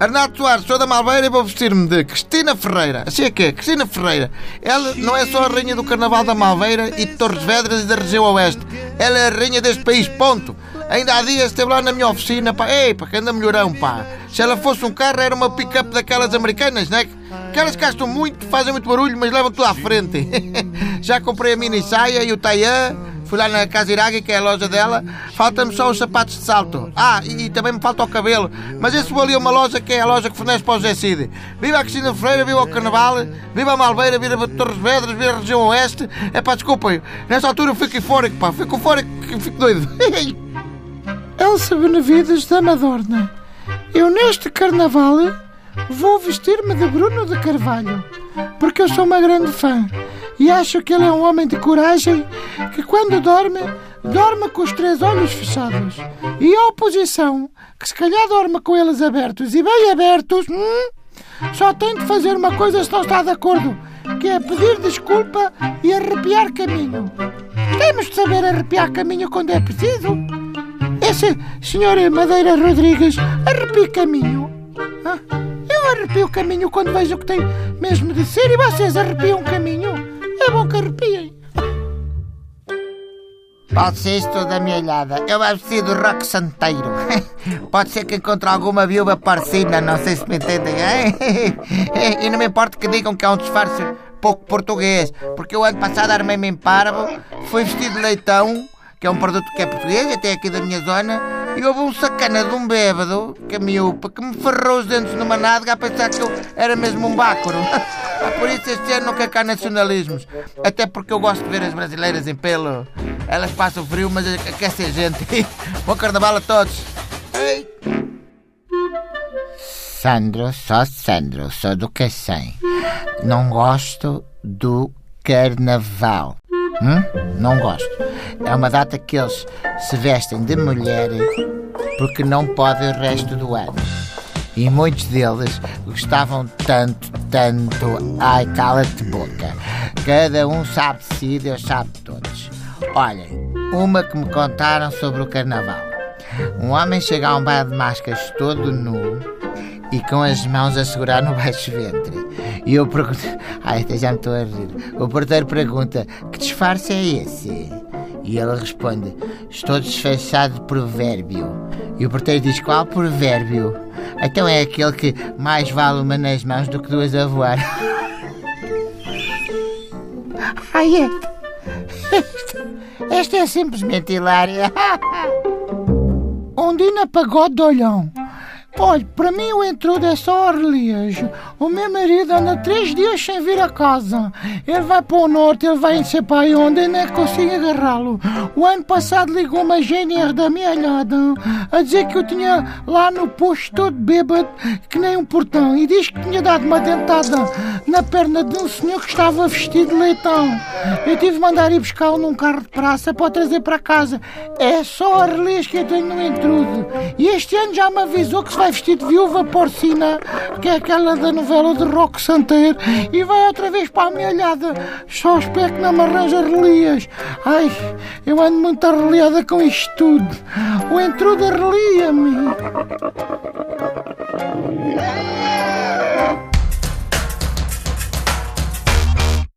Arnaldo Soares, sou da Malveira e vou vestir-me de Cristina Ferreira. Assim é que é, Cristina Ferreira. Ela não é só a rainha do Carnaval da Malveira e de Torres Vedras e da região Oeste. Ela é a rainha deste país, ponto. Ainda há dias esteve lá na minha oficina, pá. Ei, pá, que anda melhorão, pá. Se ela fosse um carro, era uma pick-up daquelas americanas, né? Aquelas que gastam muito, fazem muito barulho, mas levam tudo à frente. Já comprei a mini saia e o taiã. Fui lá na Casa Iragui, que é a loja dela. Falta-me só os sapatos de salto. Ah, e, e, também me falta o cabelo. Mas esse vou ali a uma loja que é a loja que fornece para o José Cid. Viva a Cristina Freira, viva o Carnaval, viva a Malveira, viva a Torres Vedras, viva a região Oeste. É pá, desculpem. Nessa altura eu fico eufórico, pá. Fico eufórico, fico doido. Elsa Benavides da Madorna. Eu neste Carnaval vou vestir-me de Bruno de Carvalho. Porque eu sou uma grande fã e acho que ele é um homem de coragem que, quando dorme, dorme com os três olhos fechados. E a oposição, que se calhar dorme com eles abertos e bem abertos, hum, só tem de fazer uma coisa se não está de acordo, que é pedir desculpa e arrepiar caminho. Temos de saber arrepiar caminho quando é preciso. Essa senhora Madeira Rodrigues arrepia caminho. Eu arrepio caminho quando vejo que tem mesmo de ser e vocês arrepiam caminho. Bom que arrepiem. Pode ser isto da minha olhada. Eu vou vestir do rock santeiro. Pode ser que encontre alguma viúva parcina, não sei se me entendem. E não me importa que digam que é um disfarce pouco português, porque o ano passado armei-me em parvo, fui vestido de leitão, que é um produto que é português, até aqui da minha zona, e houve um sacana de um bêbado, que é miúpa, que me ferrou os dentes numa nádega a pensar que eu era mesmo um bácoro. Por isso este ano quer cá nacionalismos. Até porque eu gosto de ver as brasileiras em pelo. Elas passam frio, mas aquecem a gente. Bom carnaval a todos. Sandro, só Sandro, sou do Cacém. Não gosto do carnaval. Hum? Não gosto. É uma data que eles se vestem de mulher porque não podem o resto do ano. E muitos deles gostavam tanto, tanto. Ai, cala-te boca. Cada um sabe de si, Deus sabe de todos. Olhem, uma que me contaram sobre o carnaval. Um homem chega a um bar de máscaras todo nu e com as mãos a segurar no baixo ventre. E eu pergunto. Ai, até já me estou a rir. O porteiro pergunta: Que disfarce é esse? E ele responde: Estou disfarçado de provérbio. E o porteiro diz: Qual provérbio? Então é aquele que mais vale uma nas mãos do que duas a voar. Ai é. Esta é simplesmente hilária. Ondina Pagode de Olhão. Olha, para mim o intrudo é só Arlias. O meu marido anda três dias sem vir a casa. Ele vai para o norte, ele vai em sei para onde, eu nem consigo agarrá-lo. O ano passado ligou uma GNR da minha olhada a dizer que eu tinha lá no posto todo bêbado, que nem um portão, e diz que tinha dado uma dentada na perna de um senhor que estava vestido de leitão. Eu tive de mandar ir buscá-lo num carro de praça para o trazer para casa. É só Arlias que eu tenho no intrudo. E este ano já me avisou que se vai vestido de viúva porcina, que é aquela da novela de Rock Santeiro, e vai outra vez para a minha olhada. Só espero que não me arranja relias. Ai, eu ando muito arreliada com isto tudo. O intrudo arrelia-me.